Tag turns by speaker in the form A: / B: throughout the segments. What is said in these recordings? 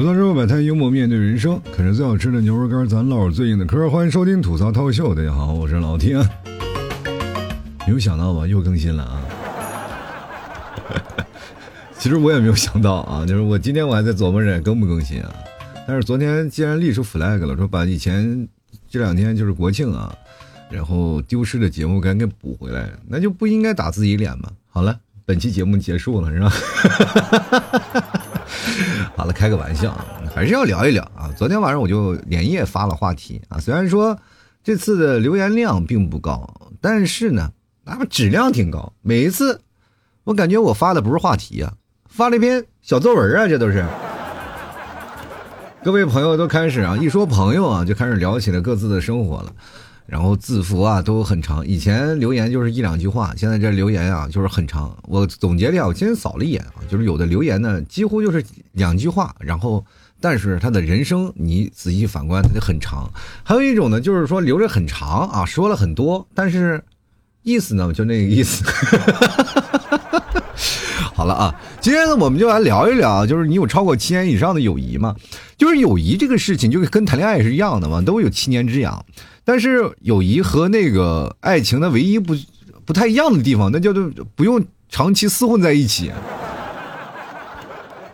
A: 吐槽之后摆摊，幽默面对人生，啃着最好吃的牛肉干，咱唠最硬的嗑。欢迎收听吐槽涛秀，大家好，我是老天。没有想到吧，又更新了啊！其实我也没有想到啊，就是我今天我还在琢磨着更不更新啊。但是昨天既然立出 flag 了，说把以前这两天就是国庆啊，然后丢失的节目赶紧补回来，那就不应该打自己脸嘛。好了，本期节目结束了，是吧？好了，开个玩笑，还是要聊一聊啊。昨天晚上我就连夜发了话题啊，虽然说这次的留言量并不高，但是呢，那么质量挺高。每一次我感觉我发的不是话题啊，发了一篇小作文啊，这都是。各位朋友都开始啊，一说朋友啊，就开始聊起了各自的生活了。然后字符啊都很长，以前留言就是一两句话，现在这留言啊就是很长。我总结了下，我今天扫了一眼啊，就是有的留言呢几乎就是两句话，然后但是他的人生你仔细反观，他就很长。还有一种呢，就是说留着很长啊，说了很多，但是意思呢就那个意思。好了啊，今天呢我们就来聊一聊，就是你有超过七年以上的友谊吗？就是友谊这个事情，就跟谈恋爱是一样的嘛，都有七年之痒。但是友谊和那个爱情的唯一不不太一样的地方，那叫做不用长期厮混在一起。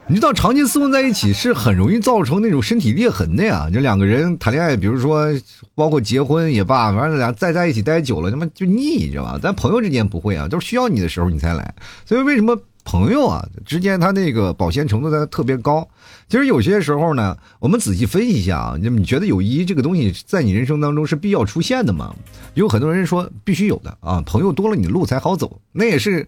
A: 你知道长期厮混在一起是很容易造成那种身体裂痕的呀。就两个人谈恋爱，比如说包括结婚也罢，反正俩再在一起待久了，他妈就腻，你知道吧？咱朋友之间不会啊，都是需要你的时候你才来。所以为什么朋友啊之间他那个保鲜程度在特别高？其实有些时候呢，我们仔细分析一下啊，你觉得友谊这个东西在你人生当中是必要出现的吗？有很多人说必须有的啊，朋友多了你的路才好走，那也是。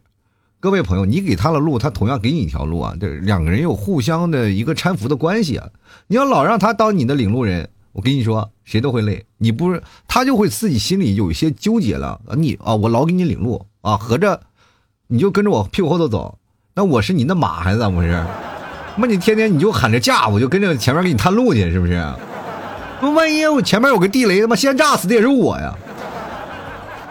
A: 各位朋友，你给他的路，他同样给你一条路啊！这两个人有互相的一个搀扶的关系啊！你要老让他当你的领路人，我跟你说，谁都会累。你不是他就会自己心里有一些纠结了！你啊，我老给你领路啊，合着你就跟着我屁股后头走，那我是你的马还是咋回事？那你天天你就喊着驾，我就跟着前面给你探路去，是不是？那万一我前面有个地雷，他妈先炸死的也是我呀！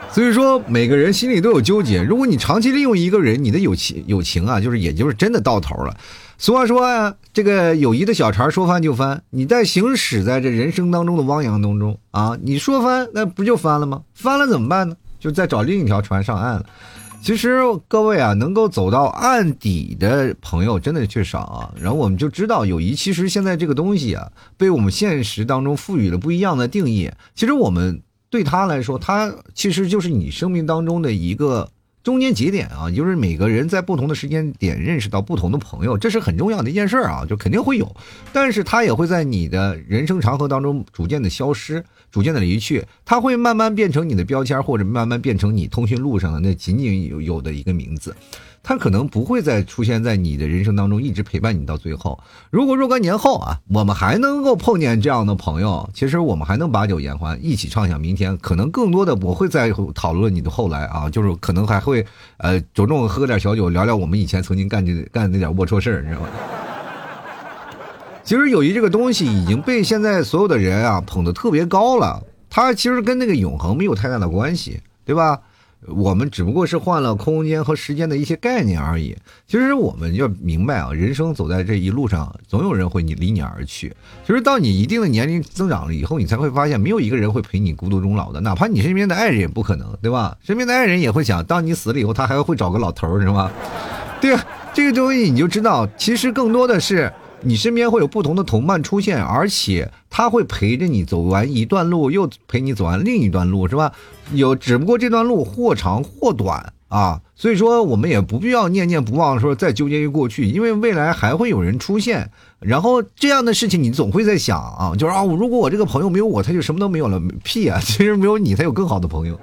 A: 所以说，每个人心里都有纠结。如果你长期利用一个人，你的友情友情啊，就是也就是真的到头了。俗话说呀，这个友谊的小船说翻就翻。你在行驶在这人生当中的汪洋当中啊，你说翻那不就翻了吗？翻了怎么办呢？就再找另一条船上岸了。其实各位啊，能够走到案底的朋友真的确少啊。然后我们就知道，友谊其实现在这个东西啊，被我们现实当中赋予了不一样的定义。其实我们。对他来说，他其实就是你生命当中的一个中间节点啊，就是每个人在不同的时间点认识到不同的朋友，这是很重要的一件事啊，就肯定会有，但是他也会在你的人生长河当中逐渐的消失，逐渐的离去，他会慢慢变成你的标签，或者慢慢变成你通讯录上的那仅仅有有的一个名字。他可能不会再出现在你的人生当中，一直陪伴你到最后。如果若干年后啊，我们还能够碰见这样的朋友，其实我们还能把酒言欢，一起畅想明天。可能更多的我会在讨论你的后来啊，就是可能还会呃着重喝点小酒，聊聊我们以前曾经干这干的那点龌龊事儿，你知道吗？其实友谊这个东西已经被现在所有的人啊捧得特别高了，它其实跟那个永恒没有太大的关系，对吧？我们只不过是换了空间和时间的一些概念而已。其实我们要明白啊，人生走在这一路上，总有人会你离你而去。其实到你一定的年龄增长了以后，你才会发现，没有一个人会陪你孤独终老的，哪怕你身边的爱人也不可能，对吧？身边的爱人也会想，当你死了以后，他还会找个老头儿，是吧？对，这个东西你就知道，其实更多的是。你身边会有不同的同伴出现，而且他会陪着你走完一段路，又陪你走完另一段路，是吧？有，只不过这段路或长或短啊，所以说我们也不必要念念不忘，说再纠结于过去，因为未来还会有人出现。然后这样的事情，你总会在想啊，就是啊，如果我这个朋友没有我，他就什么都没有了。屁啊！其实没有你，他有更好的朋友。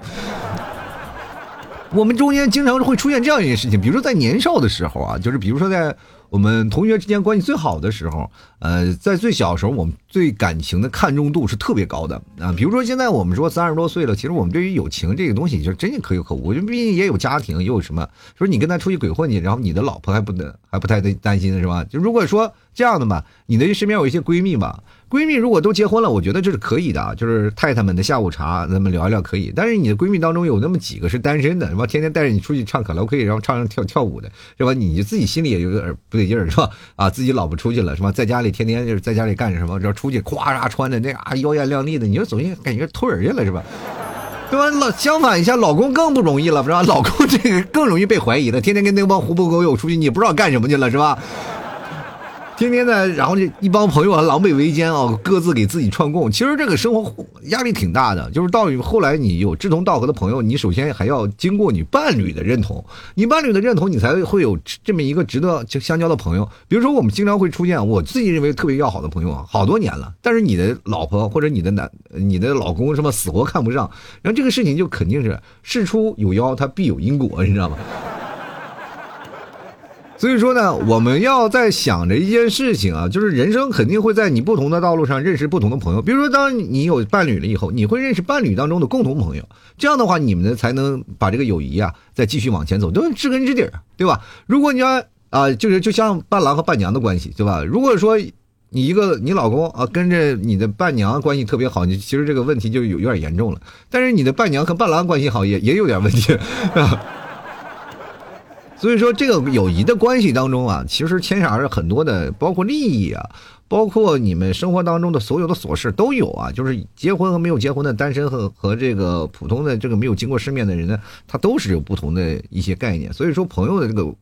A: 我们中间经常会出现这样一件事情，比如说在年少的时候啊，就是比如说在。我们同学之间关系最好的时候，呃，在最小的时候，我们对感情的看重度是特别高的啊。比如说现在我们说三十多岁了，其实我们对于友情这个东西就真的可有可无。就毕竟也有家庭，又有什么，说你跟他出去鬼混去，然后你的老婆还不能还不太担心是吧？就如果说这样的嘛，你的身边有一些闺蜜嘛。闺蜜如果都结婚了，我觉得这是可以的啊，就是太太们的下午茶，咱们聊一聊可以。但是你的闺蜜当中有那么几个是单身的，是吧？天天带着你出去唱卡拉 OK，然后唱唱跳跳舞的，是吧？你自己心里也有点不对劲儿，是吧？啊，自己老婆出去了，是吧？在家里天天就是在家里干什么？然后出去咵嚓穿的那啊妖艳靓丽的，你就总感觉偷人去了，是吧？对吧？老相反一下，老公更不容易了，是吧？老公这个更容易被怀疑的，天天跟那帮狐朋狗友出去，你不知道干什么去了，是吧？天天的，然后这一帮朋友啊，狼狈为奸啊，各自给自己串供。其实这个生活压力挺大的。就是到后来，你有志同道合的朋友，你首先还要经过你伴侣的认同，你伴侣的认同，你才会有这么一个值得相交的朋友。比如说，我们经常会出现我自己认为特别要好的朋友啊，好多年了，但是你的老婆或者你的男、你的老公什么死活看不上，然后这个事情就肯定是事出有妖，它必有因果，你知道吗？所以说呢，我们要在想着一件事情啊，就是人生肯定会在你不同的道路上认识不同的朋友。比如说，当你有伴侣了以后，你会认识伴侣当中的共同朋友，这样的话，你们呢才能把这个友谊啊再继续往前走，都是知根知底儿，对吧？如果你要啊，就是就像伴郎和伴娘的关系，对吧？如果说你一个你老公啊跟着你的伴娘关系特别好，你其实这个问题就有有点严重了。但是你的伴娘和伴郎关系好，也也有点问题。所以说，这个友谊的关系当中啊，其实牵扯着很多的，包括利益啊，包括你们生活当中的所有的琐事都有啊。就是结婚和没有结婚的单身和和这个普通的这个没有经过世面的人呢，他都是有不同的一些概念。所以说，朋友的这个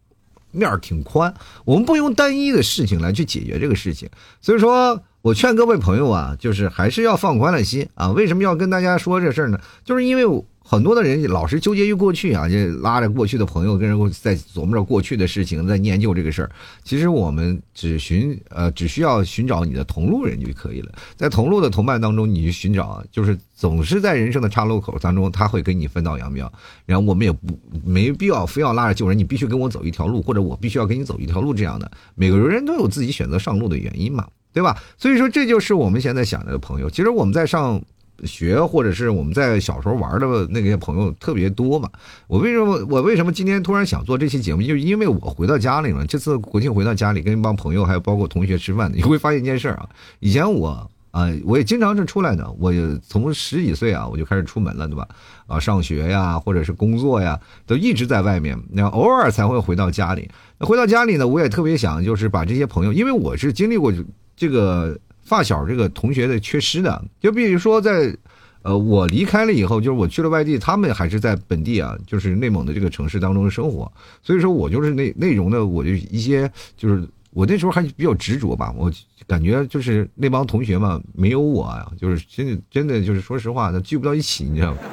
A: 面儿挺宽，我们不用单一的事情来去解决这个事情。所以说我劝各位朋友啊，就是还是要放宽了心啊。为什么要跟大家说这事儿呢？就是因为。很多的人老是纠结于过去啊，就拉着过去的朋友跟人在琢磨着过去的事情，在念旧这个事儿。其实我们只寻呃，只需要寻找你的同路人就可以了。在同路的同伴当中，你去寻找，就是总是在人生的岔路口当中，他会跟你分道扬镳。然后我们也不没必要非要拉着旧人，你必须跟我走一条路，或者我必须要跟你走一条路这样的。每个人都有自己选择上路的原因嘛，对吧？所以说这就是我们现在想的朋友。其实我们在上。学或者是我们在小时候玩的那些朋友特别多嘛。我为什么我为什么今天突然想做这期节目？就因为我回到家里了。这次国庆回到家里，跟一帮朋友还有包括同学吃饭，你会发现一件事啊。以前我啊，我也经常是出来的。我从十几岁啊，我就开始出门了，对吧？啊，上学呀，或者是工作呀，都一直在外面。那偶尔才会回到家里。那回到家里呢，我也特别想就是把这些朋友，因为我是经历过这个。发小这个同学的缺失的，就比如说在，呃，我离开了以后，就是我去了外地，他们还是在本地啊，就是内蒙的这个城市当中生活，所以说我就是内内容的，我就一些就是我那时候还比较执着吧，我感觉就是那帮同学嘛，没有我呀，就是真的真的就是说实话，他聚不到一起，你知道吗？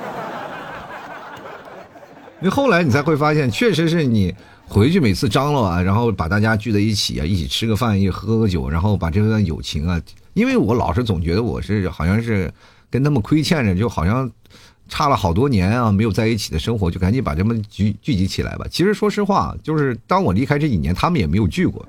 A: 你后来你才会发现，确实是你。回去每次张罗啊，然后把大家聚在一起啊，一起吃个饭，一喝个酒，然后把这段友情啊，因为我老是总觉得我是好像是跟他们亏欠着，就好像差了好多年啊，没有在一起的生活，就赶紧把他们聚聚集起来吧。其实说实话，就是当我离开这几年，他们也没有聚过。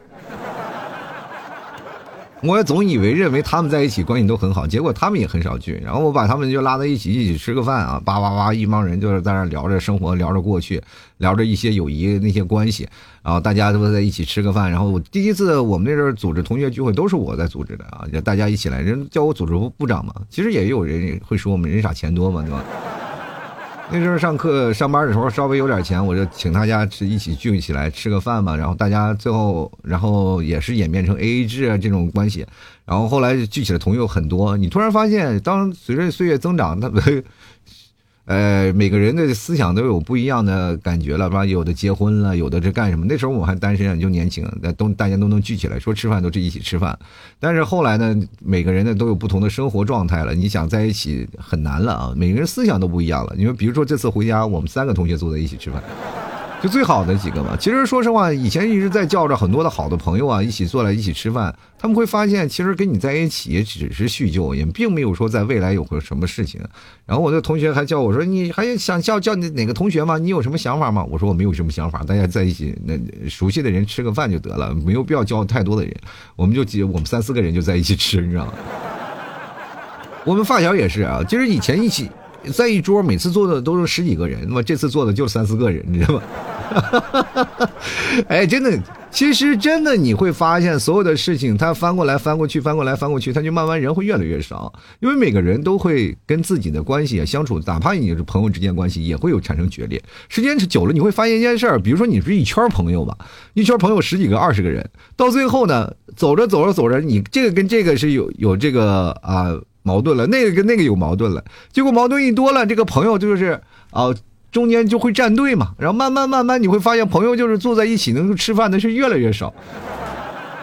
A: 我也总以为认为他们在一起关系都很好，结果他们也很少聚。然后我把他们就拉在一起，一起吃个饭啊，叭叭叭，一帮人就是在那聊着生活，聊着过去，聊着一些友谊那些关系。然后大家都在一起吃个饭。然后我第一次我们那阵儿组织同学聚会，都是我在组织的啊，大家一起来，人叫我组织部部长嘛。其实也有人会说我们人傻钱多嘛，对吧？那时候上课上班的时候稍微有点钱，我就请大家吃一起聚起来吃个饭嘛。然后大家最后，然后也是演变成 A A 制啊这种关系。然后后来聚起来朋友很多，你突然发现，当随着岁月增长，他。呃，每个人的思想都有不一样的感觉了，吧？有的结婚了，有的是干什么？那时候我还单身，就年轻，那都大家都能聚起来，说吃饭都是一起吃饭。但是后来呢，每个人呢都有不同的生活状态了，你想在一起很难了啊！每个人思想都不一样了。你说，比如说这次回家，我们三个同学坐在一起吃饭。就最好的几个嘛。其实说实话，以前一直在叫着很多的好的朋友啊，一起坐来一起吃饭。他们会发现，其实跟你在一起也只是叙旧，也并没有说在未来有个什么事情。然后我的同学还叫我说：“你还想叫叫你哪个同学吗？你有什么想法吗？”我说：“我没有什么想法，大家在一起，那熟悉的人吃个饭就得了，没有必要叫太多的人。我们就几，我们三四个人就在一起吃，你知道吗？我们发小也是啊，就是以前一起。在一桌，每次坐的都是十几个人，那么这次坐的就三四个人，你知道吗？哎，真的。其实真的你会发现，所有的事情它翻过来翻过去，翻过来翻过去，它就慢慢人会越来越少。因为每个人都会跟自己的关系相处，哪怕你是朋友之间关系，也会有产生决裂。时间久了，你会发现一件事儿，比如说你是一圈朋友吧，一圈朋友十几个、二十个人，到最后呢，走着走着走着，你这个跟这个是有有这个啊矛盾了，那个跟那个有矛盾了，结果矛盾一多了，这个朋友就是啊。中间就会站队嘛，然后慢慢慢慢你会发现，朋友就是坐在一起能够吃饭的是越来越少，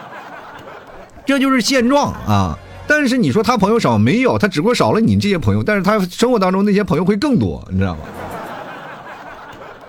A: 这就是现状啊。但是你说他朋友少没有，他只不过少了你这些朋友，但是他生活当中那些朋友会更多，你知道吗？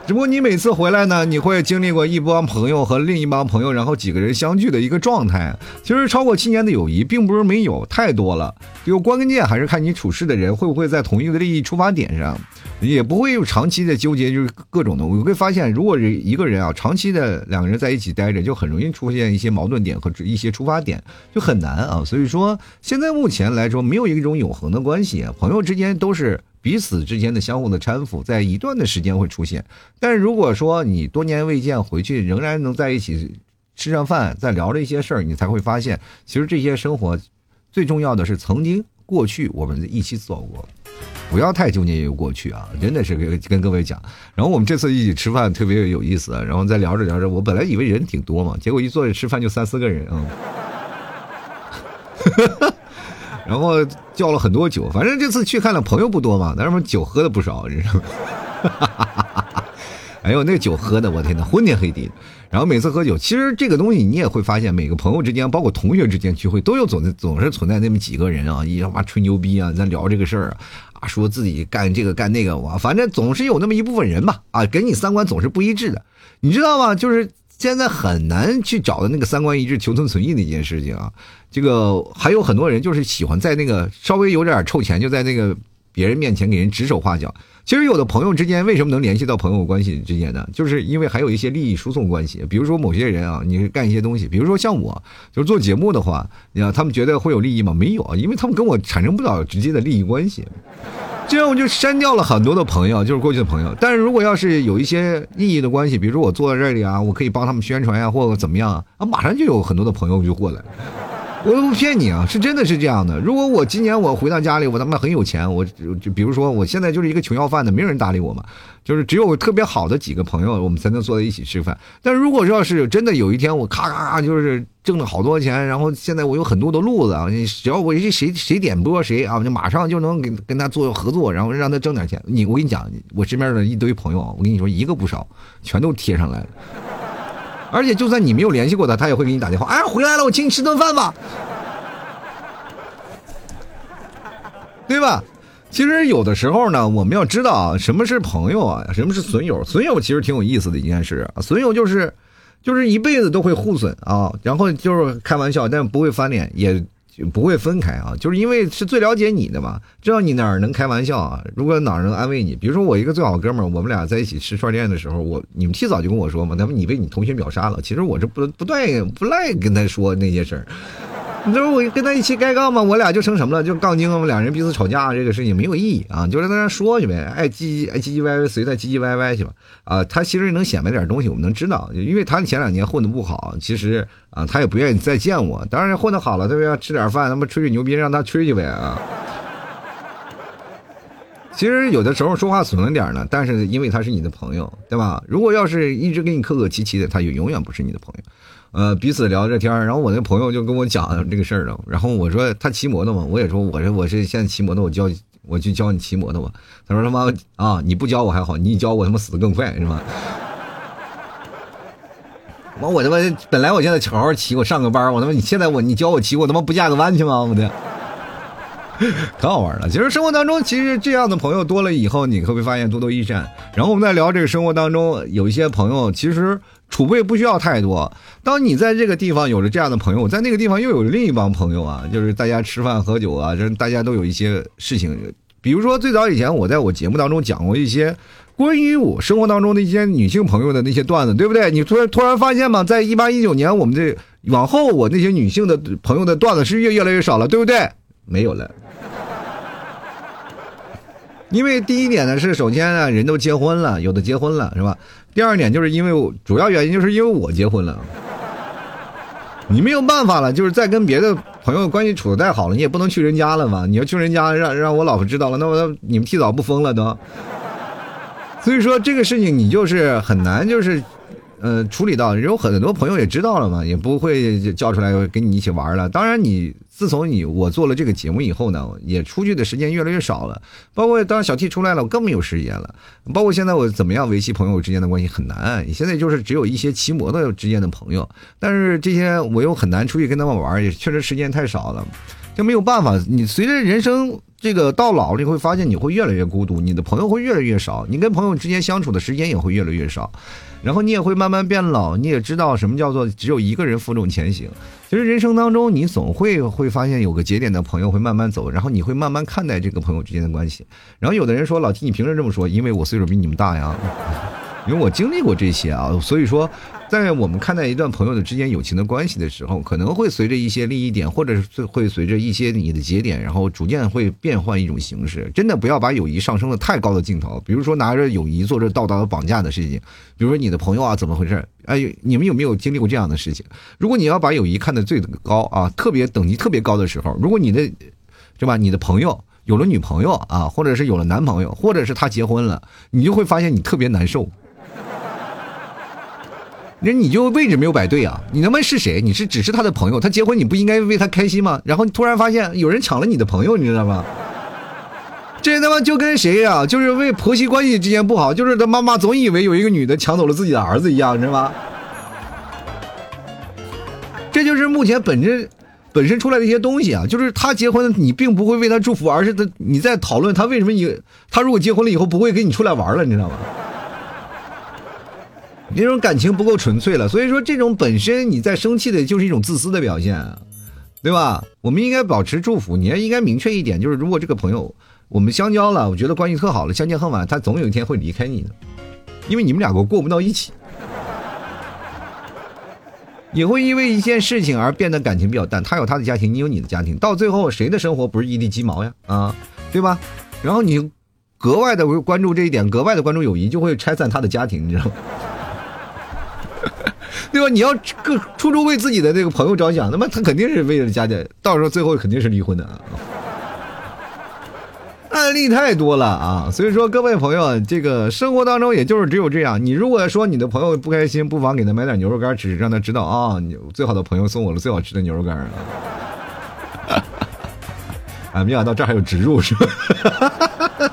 A: 只不过你每次回来呢，你会经历过一帮朋友和另一帮朋友，然后几个人相聚的一个状态。其实超过七年的友谊并不是没有，太多了。就关键还是看你处事的人会不会在同一个利益出发点上，也不会有长期的纠结，就是各种的。我会发现，如果是一个人啊，长期的两个人在一起待着，就很容易出现一些矛盾点和一些出发点，就很难啊。所以说，现在目前来说，没有一种永恒的关系，朋友之间都是。彼此之间的相互的搀扶，在一段的时间会出现。但是如果说你多年未见回去，仍然能在一起吃上饭，再聊着一些事儿，你才会发现，其实这些生活最重要的是曾经过去我们一起走过。不要太纠结于过去啊，真的是跟跟各位讲。然后我们这次一起吃饭特别有意思，然后再聊着聊着，我本来以为人挺多嘛，结果一坐下吃饭就三四个人啊。然后叫了很多酒，反正这次去看了朋友不多嘛，但是酒喝的不少，你知道吗？哎呦，那酒喝的，我天呐，昏天黑地。然后每次喝酒，其实这个东西你也会发现，每个朋友之间，包括同学之间聚会，都有总总是存在那么几个人啊，一他妈吹牛逼啊，在聊这个事儿啊，啊，说自己干这个干那个，我反正总是有那么一部分人吧，啊，跟你三观总是不一致的，你知道吗？就是。现在很难去找的那个三观一致、求同存异的一件事情啊，这个还有很多人就是喜欢在那个稍微有点臭钱，就在那个别人面前给人指手画脚。其实有的朋友之间为什么能联系到朋友关系之间呢？就是因为还有一些利益输送关系。比如说某些人啊，你干一些东西，比如说像我，就是做节目的话，你看他们觉得会有利益吗？没有啊，因为他们跟我产生不了直接的利益关系。这样我就删掉了很多的朋友，就是过去的朋友。但是如果要是有一些利益的关系，比如说我坐在这里啊，我可以帮他们宣传呀，或者怎么样啊，马上就有很多的朋友就过来。我不骗你啊，是真的是这样的。如果我今年我回到家里，我他妈很有钱，我就比如说我现在就是一个穷要饭的，没有人搭理我嘛，就是只有特别好的几个朋友，我们才能坐在一起吃饭。但如果要是真的有一天我咔咔咔就是挣了好多钱，然后现在我有很多的路子啊，你只要我一谁谁点播谁啊，就马上就能跟跟他做合作，然后让他挣点钱。你我跟你讲，我身边的一堆朋友，我跟你说一个不少，全都贴上来了。而且，就算你没有联系过他，他也会给你打电话。哎，回来了，我请你吃顿饭吧，对吧？其实有的时候呢，我们要知道啊，什么是朋友啊，什么是损友。损友其实挺有意思的一件事啊，损友就是，就是一辈子都会互损啊，然后就是开玩笑，但不会翻脸，也。不会分开啊，就是因为是最了解你的嘛，知道你哪儿能开玩笑啊，如果哪儿能安慰你，比如说我一个最好哥们儿，我们俩在一起吃串店的时候，我你们提早就跟我说嘛，他说你被你同学秒杀了，其实我是不不赖不赖跟他说那些事儿。你说我跟他一起该杠吗，我俩就成什么了？就杠精，我们两人彼此吵架，这个事情没有意义啊，就在那说去呗，爱唧唧爱唧唧歪歪，随他唧唧歪歪去吧。啊，他其实能显摆点东西，我们能知道，因为他前两年混的不好，其实啊，他也不愿意再见我。当然混的好了，对不对吃点饭，他妈吹吹牛逼，让他吹去呗啊。其实有的时候说话损了点呢，但是因为他是你的朋友，对吧？如果要是一直跟你客客气气的，他就永远不是你的朋友。呃，彼此聊着天然后我那朋友就跟我讲这个事儿了，然后我说他骑摩托嘛，我也说我是我是现在骑摩托，我教我去教你骑摩托吧。他说他妈啊，你不教我还好，你一教我他妈死的更快是吧？完我他妈本来我现在好好骑，我上个班，我他妈你现在我你教我骑，我他妈不架个弯去吗？我的，可好玩了。其实生活当中，其实这样的朋友多了以后，你会不会发现多多益善？然后我们在聊这个生活当中，有一些朋友其实。储备不需要太多。当你在这个地方有了这样的朋友，在那个地方又有另一帮朋友啊，就是大家吃饭喝酒啊，这大家都有一些事情。比如说最早以前我在我节目当中讲过一些关于我生活当中的一些女性朋友的那些段子，对不对？你突然突然发现嘛，在一八一九年，我们这往后我那些女性的朋友的段子是越越来越少了，对不对？没有了。因为第一点呢是，首先呢人都结婚了，有的结婚了是吧？第二点就是因为我主要原因就是因为我结婚了，你没有办法了，就是再跟别的朋友关系处的太好了，你也不能去人家了嘛。你要去人家，让让我老婆知道了，那我你们提早不疯了都。所以说这个事情你就是很难，就是。呃，处理到有很多朋友也知道了嘛，也不会叫出来跟你一起玩了。当然，你自从你我做了这个节目以后呢，也出去的时间越来越少了。包括当小 T 出来了，我更没有时间了。包括现在我怎么样维系朋友之间的关系很难。现在就是只有一些骑摩托之间的朋友，但是这些我又很难出去跟他们玩，也确实时间太少了，就没有办法。你随着人生这个到老了，你会发现你会越来越孤独，你的朋友会越来越少，你跟朋友之间相处的时间也会越来越少。然后你也会慢慢变老，你也知道什么叫做只有一个人负重前行。其实人生当中，你总会会发现有个节点的朋友会慢慢走，然后你会慢慢看待这个朋友之间的关系。然后有的人说：“老提，你凭什么这么说？因为我岁数比你们大呀。”因为我经历过这些啊，所以说，在我们看待一段朋友的之间友情的关系的时候，可能会随着一些利益点，或者是会随着一些你的节点，然后逐渐会变换一种形式。真的不要把友谊上升的太高的镜头，比如说拿着友谊做着道德绑架的事情，比如说你的朋友啊怎么回事？哎，你们有没有经历过这样的事情？如果你要把友谊看得最高啊，特别等级特别高的时候，如果你的，是吧？你的朋友有了女朋友啊，或者是有了男朋友，或者是他结婚了，你就会发现你特别难受。那你就位置没有摆对啊！你他妈是谁？你是只是他的朋友，他结婚你不应该为他开心吗？然后你突然发现有人抢了你的朋友，你知道吗？这他妈就跟谁呀？就是为婆媳关系之间不好，就是他妈妈总以为有一个女的抢走了自己的儿子一样，你知道吗？这就是目前本身本身出来的一些东西啊！就是他结婚，你并不会为他祝福，而是他你在讨论他为什么以他如果结婚了以后不会跟你出来玩了，你知道吗？那种感情不够纯粹了，所以说这种本身你在生气的就是一种自私的表现，对吧？我们应该保持祝福，你要应该明确一点，就是如果这个朋友我们相交了，我觉得关系特好了，相见恨晚，他总有一天会离开你的，因为你们两个过不到一起，也会因为一件事情而变得感情比较淡。他有他的家庭，你有你的家庭，到最后谁的生活不是一地鸡毛呀？啊，对吧？然后你格外的关注这一点，格外的关注友谊，就会拆散他的家庭，你知道吗？对吧？你要处处为自己的那个朋友着想，那么他肯定是为了家庭，到时候最后肯定是离婚的啊。案例太多了啊，所以说各位朋友，这个生活当中也就是只有这样。你如果说你的朋友不开心，不妨给他买点牛肉干吃，让他知道啊，你最好的朋友送我了最好吃的牛肉干啊。啊，没想到这还有植入是吧？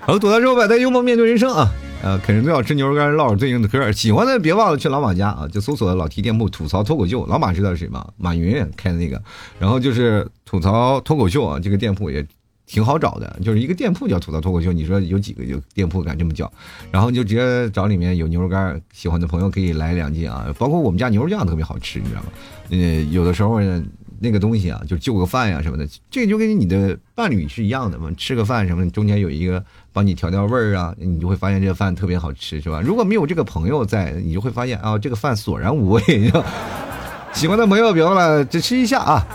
A: 好，躲在之后摆在幽默面对人生啊。呃，啃着最好吃牛肉干，唠着最硬的嗑。喜欢的别忘了去老马家啊，就搜索老 T 店铺吐槽脱口秀。老马知道是谁吗？马云开的那个。然后就是吐槽脱口秀啊，这个店铺也挺好找的，就是一个店铺叫吐槽脱口秀。你说有几个有店铺敢这么叫？然后就直接找里面有牛肉干，喜欢的朋友可以来两斤啊。包括我们家牛肉酱特别好吃，你知道吗？嗯，有的时候呢。那个东西啊，就就个饭呀什么的，这个就跟你的伴侣是一样的嘛。吃个饭什么，中间有一个帮你调调味儿啊，你就会发现这个饭特别好吃，是吧？如果没有这个朋友在，你就会发现啊，这个饭索然无味。喜欢的朋友别忘了支持一下啊！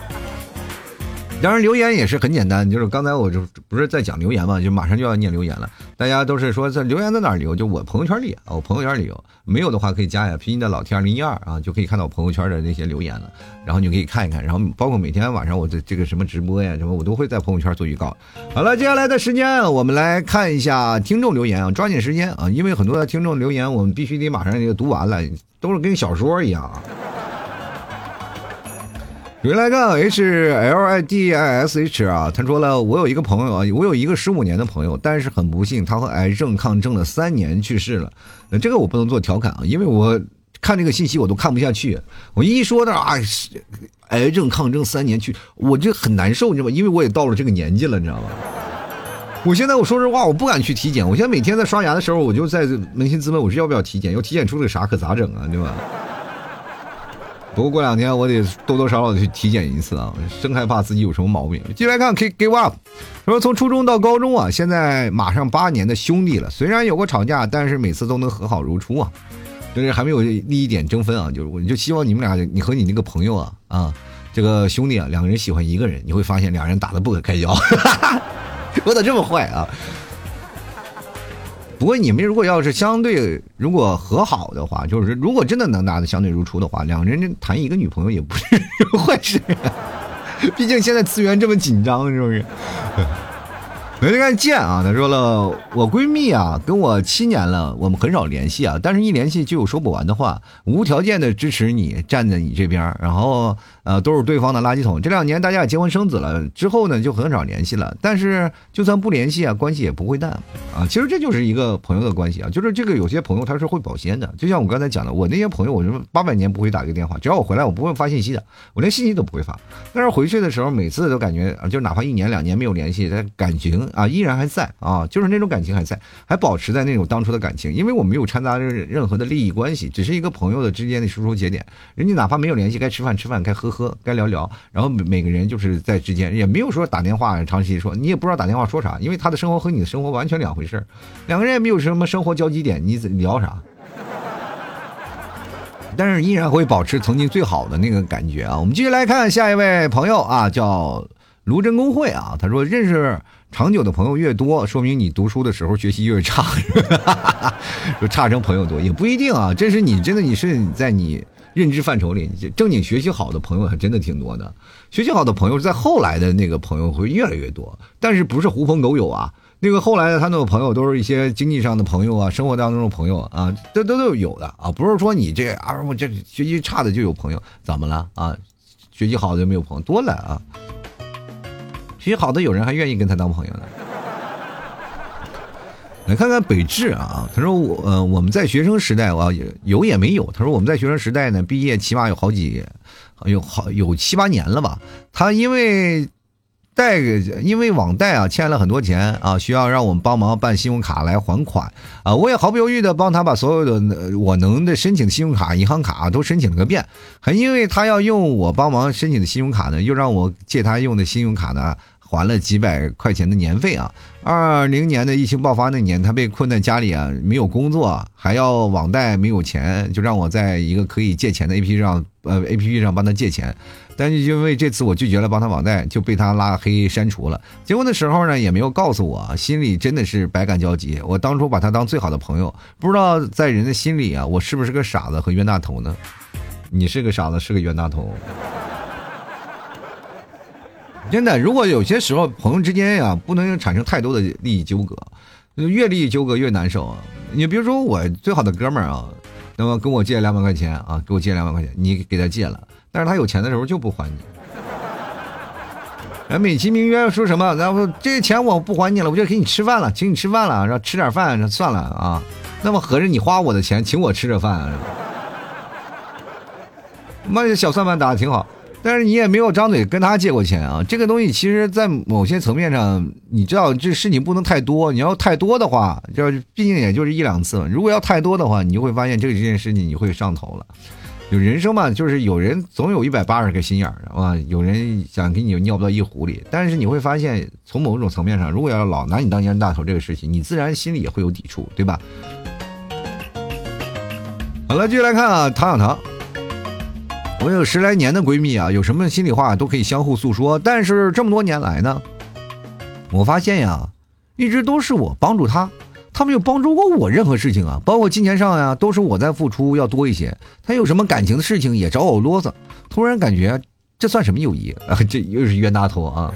A: 当然留言也是很简单，就是刚才我就不是在讲留言嘛，就马上就要念留言了。大家都是说在留言在哪留？就我朋友圈里啊，我朋友圈里有，没有的话可以加一下拼音的老 T 二零一二啊，就可以看到我朋友圈的那些留言了。然后你可以看一看，然后包括每天晚上我的这个什么直播呀什么，我都会在朋友圈做预告。好了，接下来的时间我们来看一下听众留言啊，抓紧时间啊，因为很多的听众留言我们必须得马上就读完了，都是跟小说一样啊。原来个 H L I D I S H 啊，他说了，我有一个朋友啊，我有一个十五年的朋友，但是很不幸，他和癌症抗争了三年去世了。那这个我不能做调侃啊，因为我看这个信息我都看不下去。我一说到啊，癌症抗争三年去，我就很难受，你知道吗？因为我也到了这个年纪了，你知道吗？我现在我说实话，我不敢去体检。我现在每天在刷牙的时候，我就在扪心自问，我是要不要体检？要体检出个啥可咋整啊？对吧？不过过两天我得多多少少去体检一次啊，真害怕自己有什么毛病。继续来看，K Give Up，说从初中到高中啊，现在马上八年的兄弟了。虽然有过吵架，但是每次都能和好如初啊。就是还没有利益点争分啊，就是我就希望你们俩，你和你那个朋友啊啊，这个兄弟啊，两个人喜欢一个人，你会发现两人打的不可开交。我咋这么坏啊？不过你们如果要是相对如果和好的话，就是如果真的能拿的相对如初的话，两个人谈一个女朋友也不是 坏事。毕竟现在资源这么紧张，是不是？没人看见啊！他说了，我闺蜜啊，跟我七年了，我们很少联系啊，但是一联系就有说不完的话，无条件的支持你，站在你这边，然后呃，都是对方的垃圾桶。这两年大家也结婚生子了，之后呢就很少联系了，但是就算不联系啊，关系也不会淡啊。其实这就是一个朋友的关系啊，就是这个有些朋友他是会保鲜的，就像我刚才讲的，我那些朋友，我就八百年不会打一个电话，只要我回来，我不会发信息的，我连信息都不会发。但是回去的时候，每次都感觉，就哪怕一年两年没有联系，但感情。啊，依然还在啊，就是那种感情还在，还保持在那种当初的感情，因为我没有掺杂任任何的利益关系，只是一个朋友的之间的输出节点。人家哪怕没有联系，该吃饭吃饭，该喝喝，该聊聊，然后每个人就是在之间，也没有说打电话长期说，你也不知道打电话说啥，因为他的生活和你的生活完全两回事两个人也没有什么生活交集点，你聊啥？但是依然会保持曾经最好的那个感觉啊。我们继续来看下一位朋友啊，叫。卢真公会啊，他说认识长久的朋友越多，说明你读书的时候学习越差，就差成朋友多也不一定啊。这是你真的你是在你认知范畴里，正经学习好的朋友还真的挺多的。学习好的朋友在后来的那个朋友会越来越多，但是不是狐朋狗友啊？那个后来的他那个朋友都是一些经济上的朋友啊，生活当中的朋友啊，都都都有的啊，不是说你这啊我这学习差的就有朋友，怎么了啊？学习好的就没有朋友多了啊。学习好的有人还愿意跟他当朋友呢。来看看北志啊，他说我呃我们在学生时代啊有也没有，他说我们在学生时代呢毕业起码有好几有好有七八年了吧。他因为贷因为网贷啊欠了很多钱啊，需要让我们帮忙办信用卡来还款啊。我也毫不犹豫的帮他把所有的我能的申请信用卡、银行卡都申请了个遍。还因为他要用我帮忙申请的信用卡呢，又让我借他用的信用卡呢。还了几百块钱的年费啊！二零年的疫情爆发那年，他被困在家里啊，没有工作，还要网贷，没有钱，就让我在一个可以借钱的 A P 上，呃，A P P 上帮他借钱。但是因为这次我拒绝了帮他网贷，就被他拉黑删除了。结婚的时候呢，也没有告诉我，心里真的是百感交集。我当初把他当最好的朋友，不知道在人的心里啊，我是不是个傻子和冤大头呢？你是个傻子，是个冤大头。真的，如果有些时候朋友之间呀，不能产生太多的利益纠葛，越利益纠葛越难受。你比如说我最好的哥们儿啊，那么跟我借两百块钱啊，给我借两百块钱，你给他借了，但是他有钱的时候就不还你，然后美其名曰说什么，然后这些钱我不还你了，我就给你吃饭了，请你吃饭了，然后吃点饭算了啊，那么合着你花我的钱请我吃着饭，妈小算盘打的挺好。但是你也没有张嘴跟他借过钱啊！这个东西其实，在某些层面上，你知道这事情不能太多。你要太多的话，就是毕竟也就是一两次。如果要太多的话，你就会发现这个这件事情你会上头了。有人生嘛，就是有人总有一百八十个心眼儿啊，有人想给你尿不到一壶里。但是你会发现，从某种层面上，如果要老拿你当冤大头这个事情，你自然心里也会有抵触，对吧？好了，继续来看啊，唐小唐。我有十来年的闺蜜啊，有什么心里话都可以相互诉说。但是这么多年来呢，我发现呀，一直都是我帮助她，她没有帮助过我任何事情啊，包括金钱上呀，都是我在付出要多一些。她有什么感情的事情也找我啰嗦。突然感觉这算什么友谊啊？这又是冤大头啊！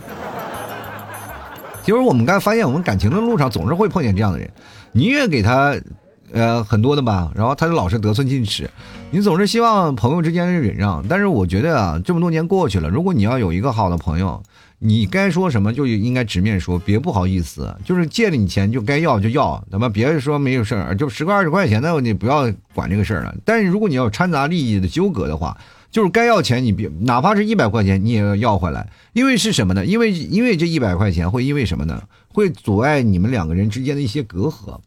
A: 其实我们刚发现，我们感情的路上总是会碰见这样的人，你越给他。呃，很多的吧，然后他就老是得寸进尺，你总是希望朋友之间忍让，但是我觉得啊，这么多年过去了，如果你要有一个好的朋友，你该说什么就应该直面说，别不好意思，就是借了你钱就该要就要，他妈别说没有事儿，就十块二十块钱的你不要管这个事儿了。但是如果你要掺杂利益的纠葛的话，就是该要钱你别，哪怕是一百块钱你也要要回来，因为是什么呢？因为因为这一百块钱会因为什么呢？会阻碍你们两个人之间的一些隔阂。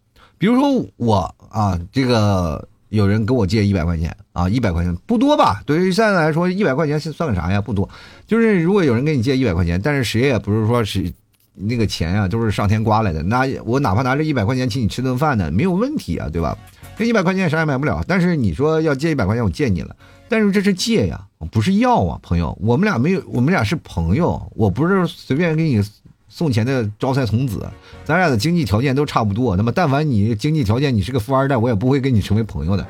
A: 比如说我啊，这个有人跟我借一百块钱啊，一百块钱不多吧？对于现在来说，一百块钱算个啥呀？不多。就是如果有人给你借一百块钱，但是谁也不是说是那个钱呀，都是上天刮来的。那我哪怕拿这一百块钱请你吃顿饭呢，没有问题啊，对吧？这一百块钱啥也买不了。但是你说要借一百块钱，我借你了，但是这是借呀，不是要啊，朋友。我们俩没有，我们俩是朋友，我不是随便给你。送钱的招财童子，咱俩的经济条件都差不多。那么，但凡你经济条件你是个富二代，我也不会跟你成为朋友的。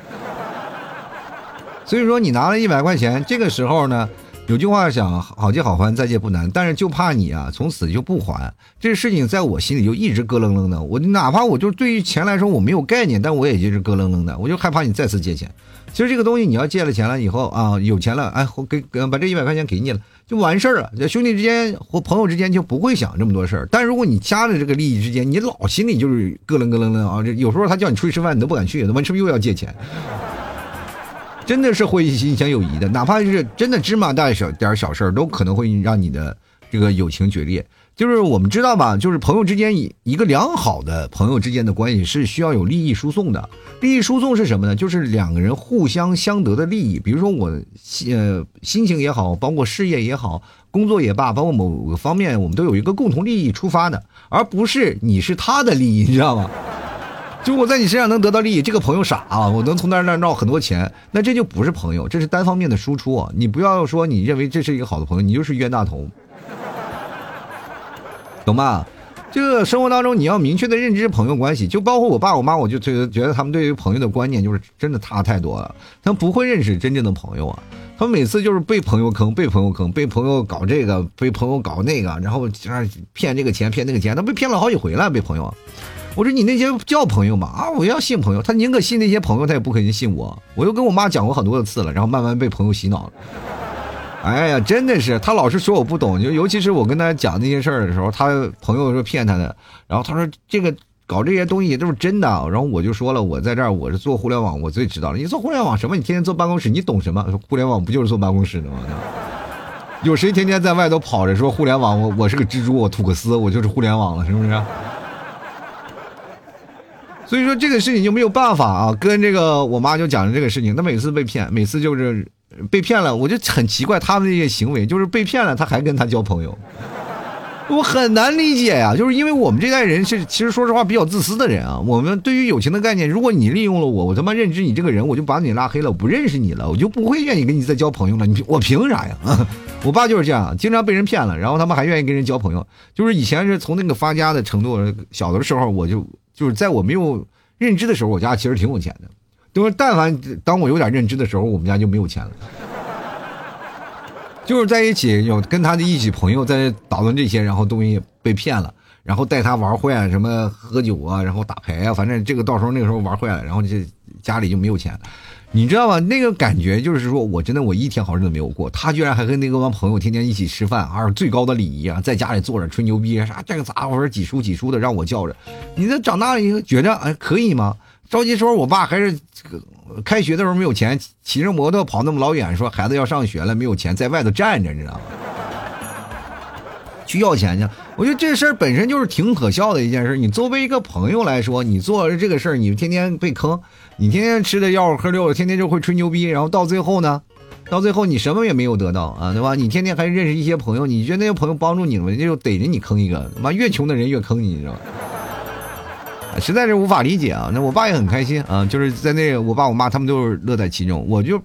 A: 所以说，你拿了一百块钱，这个时候呢，有句话想，好借好还，再借不难。但是就怕你啊，从此就不还。这事情在我心里就一直咯楞楞的。我哪怕我就对于钱来说我没有概念，但我也就是咯楞楞的。我就害怕你再次借钱。其实这个东西你要借了钱了以后啊，有钱了，哎，我给把这一百块钱给你了，就完事儿了。兄弟之间或朋友之间就不会想这么多事儿。但如果你加了这个利益之间，你老心里就是咯楞咯楞楞啊。这有时候他叫你出去吃饭，你都不敢去，他妈是不是又要借钱？真的是会影响友谊的，哪怕是真的芝麻大小点小事儿，都可能会让你的这个友情决裂。就是我们知道吧，就是朋友之间一个良好的朋友之间的关系是需要有利益输送的。利益输送是什么呢？就是两个人互相相得的利益。比如说我呃心情也好，包括事业也好，工作也罢，包括某个方面，我们都有一个共同利益出发的，而不是你是他的利益，你知道吗？就我在你身上能得到利益，这个朋友傻啊！我能从那儿那闹很多钱，那这就不是朋友，这是单方面的输出。你不要说你认为这是一个好的朋友，你就是冤大头，懂吧？这个生活当中你要明确的认知朋友关系，就包括我爸我妈，我就觉得觉得他们对于朋友的观念就是真的差太多了，他们不会认识真正的朋友啊！他们每次就是被朋友坑，被朋友坑，被朋友搞这个，被朋友搞那个，然后骗这个钱骗那个钱，他被骗了好几回了，被朋友。我说你那些叫朋友吗？啊，我要信朋友，他宁可信那些朋友，他也不肯信我。我又跟我妈讲过很多次了，然后慢慢被朋友洗脑了。哎呀，真的是，他老是说我不懂，就尤其是我跟他讲那些事儿的时候，他朋友说骗他的，然后他说这个搞这些东西都是真的，然后我就说了，我在这儿我是做互联网，我最知道了。你做互联网什么？你天天坐办公室，你懂什么？互联网不就是坐办公室的吗？有谁天天在外头跑着说互联网？我我是个蜘蛛，我吐个丝，我就是互联网了，是不是？所以说这个事情就没有办法啊，跟这个我妈就讲了这个事情，她每次被骗，每次就是被骗了，我就很奇怪他们这些行为，就是被骗了，他还跟他交朋友，我很难理解呀。就是因为我们这代人是其实说实话比较自私的人啊，我们对于友情的概念，如果你利用了我，我他妈认知你这个人，我就把你拉黑了，我不认识你了，我就不会愿意跟你再交朋友了。你我凭啥呀？我爸就是这样，经常被人骗了，然后他们还愿意跟人交朋友。就是以前是从那个发家的程度，小的时候我就。就是在我没有认知的时候，我家其实挺有钱的。就是但凡当我有点认知的时候，我们家就没有钱了。就是在一起有跟他的一起朋友在讨论这些，然后东西被骗了，然后带他玩坏，什么喝酒啊，然后打牌啊，反正这个到时候那个时候玩坏了，然后这家里就没有钱。你知道吗？那个感觉就是说，我真的我一天好日子没有过。他居然还跟那个帮朋友天天一起吃饭，还是最高的礼仪啊，在家里坐着吹牛逼啥这个咋回事？几叔几叔的让我叫着。你这长大了以后觉着哎可以吗？着急时候我爸还是开学的时候没有钱，骑着摩托跑那么老远，说孩子要上学了没有钱，在外头站着，你知道吗？去要钱去。我觉得这事儿本身就是挺可笑的一件事。你作为一个朋友来说，你做这个事儿，你天天被坑。你天天吃的药喝喝溜，天天就会吹牛逼，然后到最后呢，到最后你什么也没有得到啊，对吧？你天天还认识一些朋友，你觉得那些朋友帮助你了吗？就逮着你坑一个，妈越穷的人越坑你，你知道吗？实在是无法理解啊！那我爸也很开心啊，就是在那我爸我妈他们都是乐在其中。我就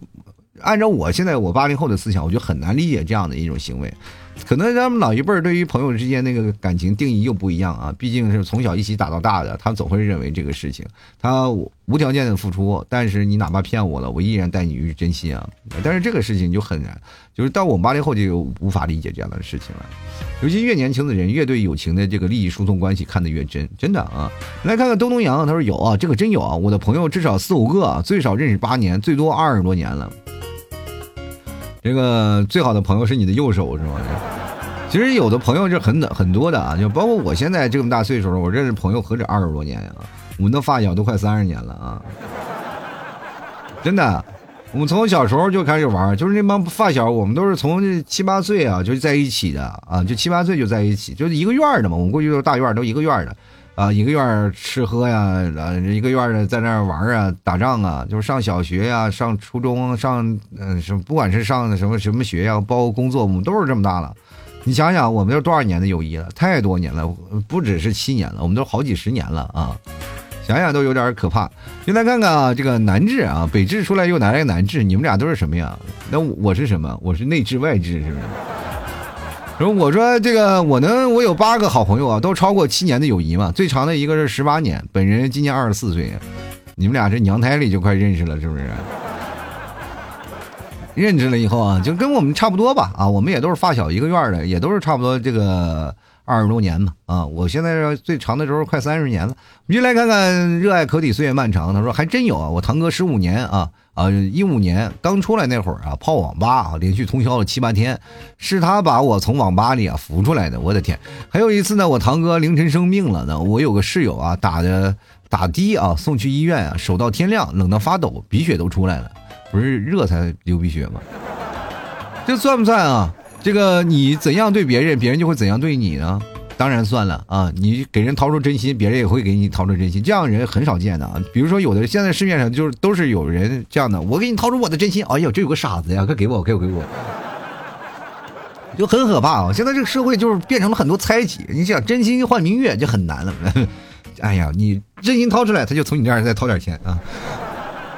A: 按照我现在我八零后的思想，我就很难理解这样的一种行为。可能咱们老一辈儿对于朋友之间那个感情定义又不一样啊，毕竟是从小一起打到大的，他总会认为这个事情他无条件的付出，但是你哪怕骗我了，我依然待你于真心啊。但是这个事情就很难，就是到我们八零后就无法理解这样的事情了。尤其越年轻的人，越对友情的这个利益输送关系看得越真，真的啊。来看看东东阳，他说有啊，这个真有啊，我的朋友至少四五个啊，最少认识八年，最多二十多年了。这个最好的朋友是你的右手是吗？其实有的朋友是很很多的啊，就包括我现在这么大岁数了，我认识朋友何止二十多年呀？我们的发小都快三十年了啊！真的，我们从小时候就开始玩，就是那帮发小，我们都是从七八岁啊就在一起的啊，就七八岁就在一起，就是一个院的嘛。我们过去都是大院，都一个院的啊，一个院吃喝呀，啊，一个院的在那玩啊，打仗啊，就是上小学呀，上初中，上嗯什么，不管是上的什么什么学呀，包括工作，我们都是这么大了。你想想，我们都多少年的友谊了？太多年了，不只是七年了，我们都好几十年了啊！想想都有点可怕。就来看看啊，这个南治啊，北治出来又来了个南治，你们俩都是什么呀？那我是什么？我是内治外治，是不是？如果我说这个我能我有八个好朋友啊，都超过七年的友谊嘛，最长的一个是十八年，本人今年二十四岁，你们俩这娘胎里就快认识了是不是？认识了以后啊，就跟我们差不多吧啊，我们也都是发小一个院的，也都是差不多这个。二十多年嘛，啊，我现在最长的时候快三十年了。我们就来看看热爱可抵岁月漫长。他说还真有啊，我堂哥十五年啊啊，一五年刚出来那会儿啊，泡网吧啊，连续通宵了七八天，是他把我从网吧里啊扶出来的。我的天！还有一次呢，我堂哥凌晨生病了呢，我有个室友啊打的打的啊，送去医院啊，守到天亮，冷到发抖，鼻血都出来了。不是热才流鼻血吗？这算不算啊？这个你怎样对别人，别人就会怎样对你呢？当然算了啊！你给人掏出真心，别人也会给你掏出真心，这样人很少见的啊。比如说，有的现在市面上就是都是有人这样的，我给你掏出我的真心，哎呦，这有个傻子呀，快给我，给我，给我，就很可怕啊！现在这个社会就是变成了很多猜忌，你想真心换明月就很难了。哎呀，你真心掏出来，他就从你这儿再掏点钱啊。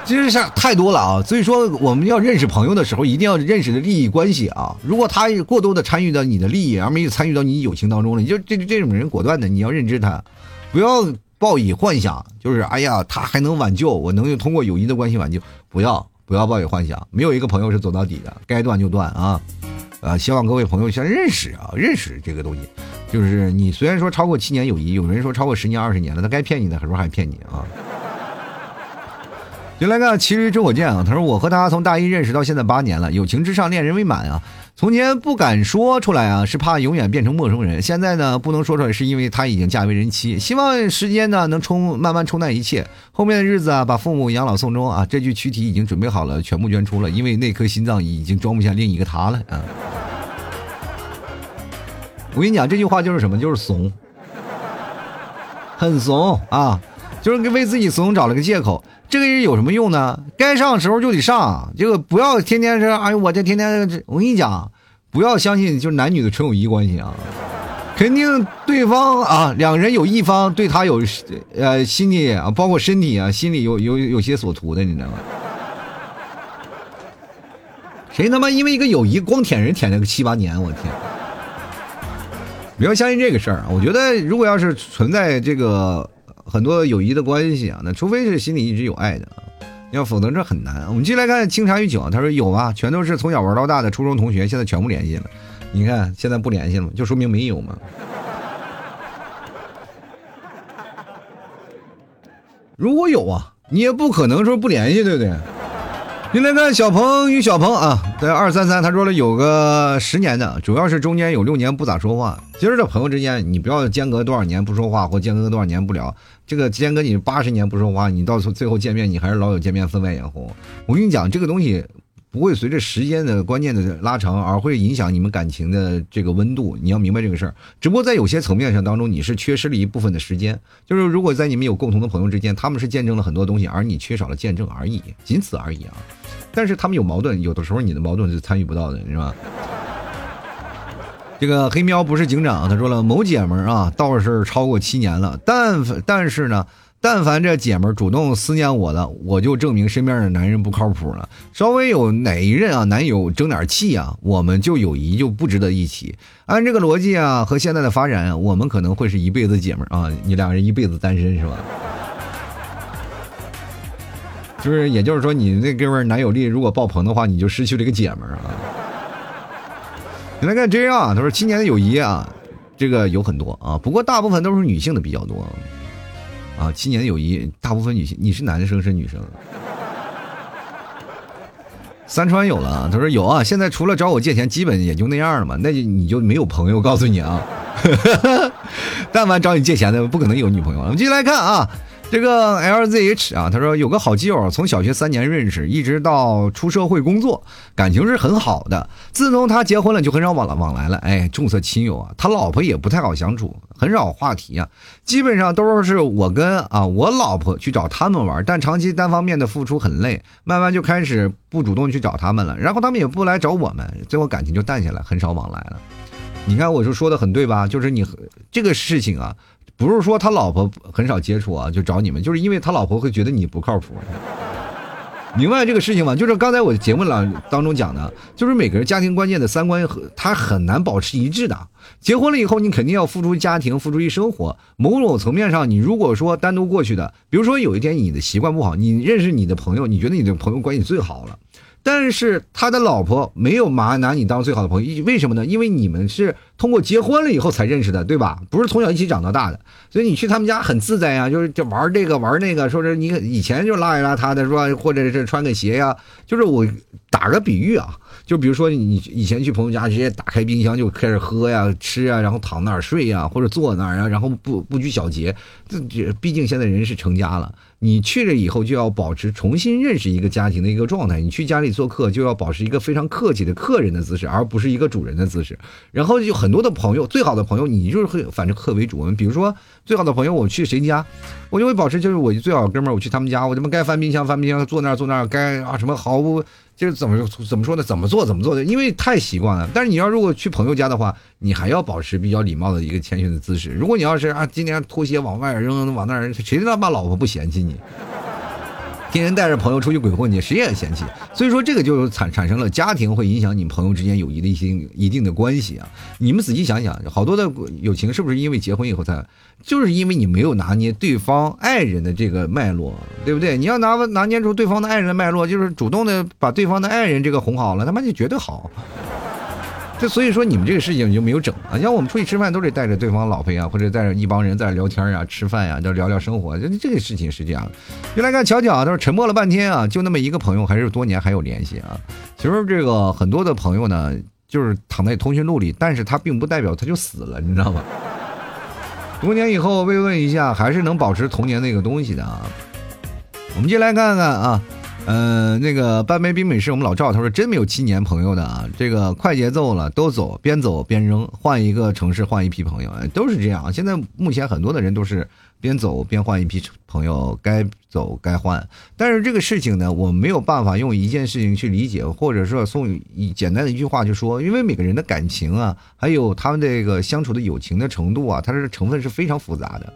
A: 其实像太多了啊，所以说我们要认识朋友的时候，一定要认识的利益关系啊。如果他过多的参与到你的利益，而没有参与到你友情当中了，你就这这种人果断的，你要认知他，不要抱以幻想，就是哎呀，他还能挽救，我能通过友谊的关系挽救，不要不要抱以幻想，没有一个朋友是走到底的，该断就断啊。呃，希望各位朋友先认识啊，认识这个东西，就是你虽然说超过七年友谊，有人说超过十年二十年了，他该骗你的时候还骗你啊。原来看其实真我见啊，他说我和他从大一认识到现在八年了，友情之上，恋人未满啊。从前不敢说出来啊，是怕永远变成陌生人。现在呢，不能说出来，是因为他已经嫁为人妻。希望时间呢能冲慢慢冲淡一切。后面的日子啊，把父母养老送终啊。这具躯体已经准备好了，全部捐出了，因为那颗心脏已经装不下另一个他了啊。我跟你讲，这句话就是什么？就是怂，很怂啊，就是为自己怂找了个借口。这个人有什么用呢？该上的时候就得上，这个不要天天说，哎呦，我这天天，我跟你讲，不要相信就是男女的纯友谊关系啊，肯定对方啊，两人有一方对他有，呃，心里啊，包括身体啊，心里有有有些所图的，你知道吗？谁他妈因为一个友谊光舔人舔了个七八年，我天！不要相信这个事儿，我觉得如果要是存在这个。很多友谊的关系啊，那除非是心里一直有爱的啊，要否则这很难。我们继续来看清茶与酒，他说有啊，全都是从小玩到大的初中同学，现在全部联系了。你看现在不联系了，就说明没有嘛。如果有啊，你也不可能说不联系，对不对？你来看小鹏与小鹏啊，在二三三，他说了有个十年的，主要是中间有六年不咋说话。其实这朋友之间，你不要间隔多少年不说话，或间隔多少年不聊。这个间隔你八十年不说话，你到最后见面，你还是老有见面分外眼红。我跟你讲，这个东西。不会随着时间的观念的拉长而会影响你们感情的这个温度，你要明白这个事儿。只不过在有些层面上当中，你是缺失了一部分的时间。就是如果在你们有共同的朋友之间，他们是见证了很多东西，而你缺少了见证而已，仅此而已啊。但是他们有矛盾，有的时候你的矛盾是参与不到的，是吧？这个黑喵不是警长，他说了，某姐们啊，倒是超过七年了，但但是呢。但凡这姐们主动思念我的，我就证明身边的男人不靠谱了。稍微有哪一任啊男友争点气啊，我们就友谊就不值得一起。按这个逻辑啊，和现在的发展，我们可能会是一辈子姐们啊。你俩人一辈子单身是吧？就是，也就是说，你那哥们男友力如果爆棚的话，你就失去了一个姐们啊。你来看这样，他说七年的友谊啊，这个有很多啊，不过大部分都是女性的比较多。啊，七年的友谊，大部分女性，你是男生是女生？三川有了，他说有啊，现在除了找我借钱，基本也就那样了嘛，那就你就没有朋友，告诉你啊，但凡找你借钱的，不可能有女朋友啊。我们继续来看啊。这个 LZH 啊，他说有个好基友，从小学三年认识，一直到出社会工作，感情是很好的。自从他结婚了，就很少往来往来了。哎，重色轻友啊，他老婆也不太好相处，很少话题啊，基本上都是我跟啊我老婆去找他们玩，但长期单方面的付出很累，慢慢就开始不主动去找他们了，然后他们也不来找我们，最后感情就淡下来，很少往来了。你看，我就说的很对吧？就是你这个事情啊。不是说他老婆很少接触啊，就找你们，就是因为他老婆会觉得你不靠谱。明白这个事情吗？就是刚才我节目当当中讲的，就是每个人家庭观念的三观和他很难保持一致的。结婚了以后，你肯定要付出家庭，付出一生活。某种层面上，你如果说单独过去的，比如说有一天你的习惯不好，你认识你的朋友，你觉得你的朋友关系最好了。但是他的老婆没有拿拿你当最好的朋友，为什么呢？因为你们是通过结婚了以后才认识的，对吧？不是从小一起长到大的，所以你去他们家很自在呀，就是就玩这个玩那个，说是你以前就邋里邋遢的，是吧或者是穿个鞋呀，就是我打个比喻啊。就比如说你以前去朋友家，直接打开冰箱就开始喝呀、吃啊，然后躺那儿睡呀，或者坐那儿啊，然后不不拘小节。这这毕竟现在人是成家了，你去了以后就要保持重新认识一个家庭的一个状态。你去家里做客就要保持一个非常客气的客人的姿势，而不是一个主人的姿势。然后就很多的朋友，最好的朋友，你就是会反正客为主。比如说最好的朋友，我去谁家，我就会保持就是我最好哥们儿，我去他们家，我他妈该翻冰箱翻冰箱，坐那儿坐那儿，该啊什么毫不。就是怎么怎么说呢？怎么做怎么做的？因为太习惯了。但是你要如果去朋友家的话，你还要保持比较礼貌的一个谦逊的姿势。如果你要是啊，今天拖鞋往外扔，往那儿，谁他妈老婆不嫌弃你？天天带着朋友出去鬼混去，谁也嫌弃。所以说，这个就产产生了家庭会影响你朋友之间友谊的一些一定的关系啊。你们仔细想想，好多的友情是不是因为结婚以后才？就是因为你没有拿捏对方爱人的这个脉络，对不对？你要拿拿捏住对方的爱人的脉络，就是主动的把对方的爱人这个哄好了，他妈就绝对好。这所以说你们这个事情就没有整啊！像我们出去吃饭都得带着对方老婆呀，或者带着一帮人在那聊天呀、吃饭呀，就聊聊生活。这这个事情是这样。就来看巧巧啊，他说沉默了半天啊，就那么一个朋友，还是多年还有联系啊。其实这个很多的朋友呢，就是躺在通讯录里，但是他并不代表他就死了，你知道吗？多年以后慰问一下，还是能保持童年那个东西的啊。我们就来看看啊。嗯，那个半杯冰美式，我们老赵他说真没有七年朋友的啊，这个快节奏了，都走，边走边扔，换一个城市，换一批朋友，都是这样。现在目前很多的人都是边走边换一批朋友，该走该换。但是这个事情呢，我没有办法用一件事情去理解，或者说送以简单的一句话就说，因为每个人的感情啊，还有他们这个相处的友情的程度啊，它是成分是非常复杂的。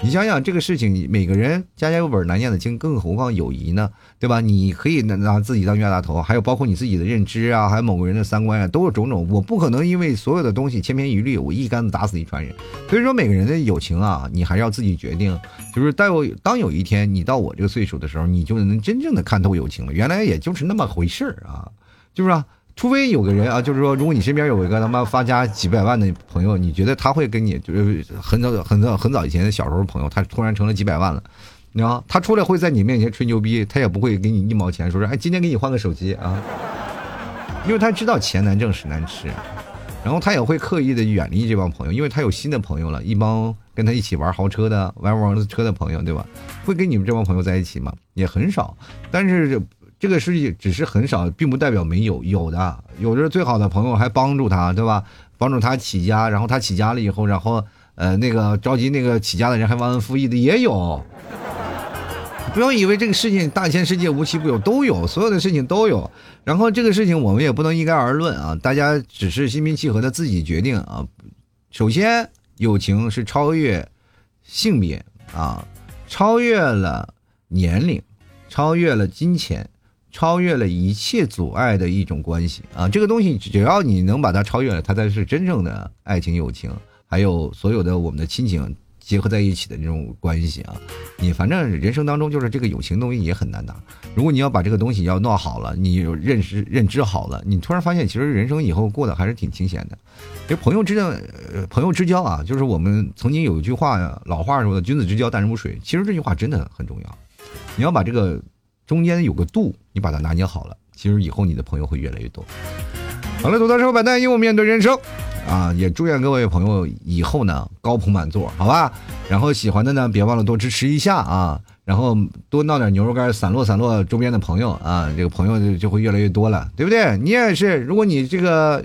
A: 你想想这个事情，每个人家家有本难念的经，更何况友谊呢？对吧？你可以拿拿自己当冤大头，还有包括你自己的认知啊，还有某个人的三观啊，都是种种。我不可能因为所有的东西千篇一律，我一竿子打死一船人。所以说，每个人的友情啊，你还是要自己决定。就是待我当有一天你到我这个岁数的时候，你就能真正的看透友情了。原来也就是那么回事儿啊，就是啊。除非有个人啊，就是说，如果你身边有一个他妈发家几百万的朋友，你觉得他会跟你就是很早很早很早以前的小时候朋友，他突然成了几百万了，你知道他出来会在你面前吹牛逼，他也不会给你一毛钱，说是哎，今天给你换个手机啊，因为他知道钱难挣，屎难吃，然后他也会刻意的远离这帮朋友，因为他有新的朋友了，一帮跟他一起玩豪车的、玩王车的朋友，对吧？会跟你们这帮朋友在一起吗？也很少，但是。这个事情只是很少，并不代表没有，有的，有的最好的朋友还帮助他，对吧？帮助他起家，然后他起家了以后，然后呃，那个着急那个起家的人还忘恩负义的也有。不要以为这个事情大千世界无奇不有，都有，所有的事情都有。然后这个事情我们也不能一概而论啊，大家只是心平气和的自己决定啊。首先，友情是超越性别啊，超越了年龄，超越了金钱。超越了一切阻碍的一种关系啊！这个东西只要你能把它超越了，它才是真正的爱情、友情，还有所有的我们的亲情结合在一起的这种关系啊！你反正人生当中就是这个友情东西也很难拿。如果你要把这个东西要弄好了，你认识认知好了，你突然发现其实人生以后过得还是挺清闲的。这朋友之间，朋友之交啊，就是我们曾经有一句话呀，老话说的“君子之交淡如水”。其实这句话真的很重要，你要把这个。中间有个度，你把它拿捏好了，其实以后你的朋友会越来越多。好了，吐槽社会百态，又面对人生啊！也祝愿各位朋友以后呢高朋满座，好吧？然后喜欢的呢，别忘了多支持一下啊！然后多闹点牛肉干，散落散落周边的朋友啊，这个朋友就就会越来越多了，对不对？你也是，如果你这个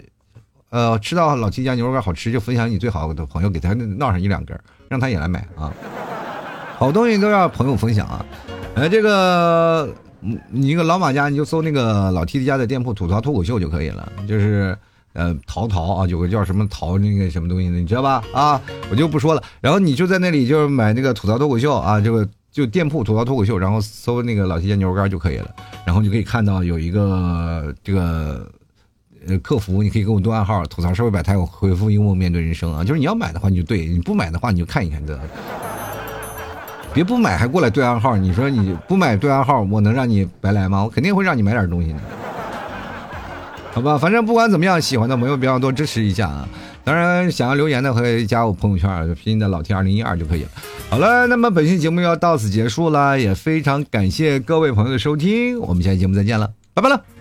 A: 呃吃到老七家牛肉干好吃，就分享你最好的朋友，给他闹上一两根，让他也来买啊！好东西都要朋友分享啊！呃，这个，你一个老马家，你就搜那个老 T T 家的店铺“吐槽脱口秀”就可以了。就是，呃，淘淘啊，有个叫什么淘那个什么东西的，你知道吧？啊，我就不说了。然后你就在那里，就是买那个吐槽脱口秀啊，这个就店铺吐槽脱口秀，然后搜那个老 T 家牛肉干就可以了，然后就可以看到有一个这个呃客服，你可以给我对暗号，吐槽社会百态，我回复幽默面对人生啊。就是你要买的话你就对，你不买的话你就看一看得了。别不买还过来对暗号，你说你不买对暗号，我能让你白来吗？我肯定会让你买点东西的。好吧，反正不管怎么样，喜欢的朋友别忘多支持一下啊！当然，想要留言的可以加我朋友圈，拼音的老 T 二零一二就可以了。好了，那么本期节目要到此结束了，也非常感谢各位朋友的收听，我们下期节目再见了，拜拜了。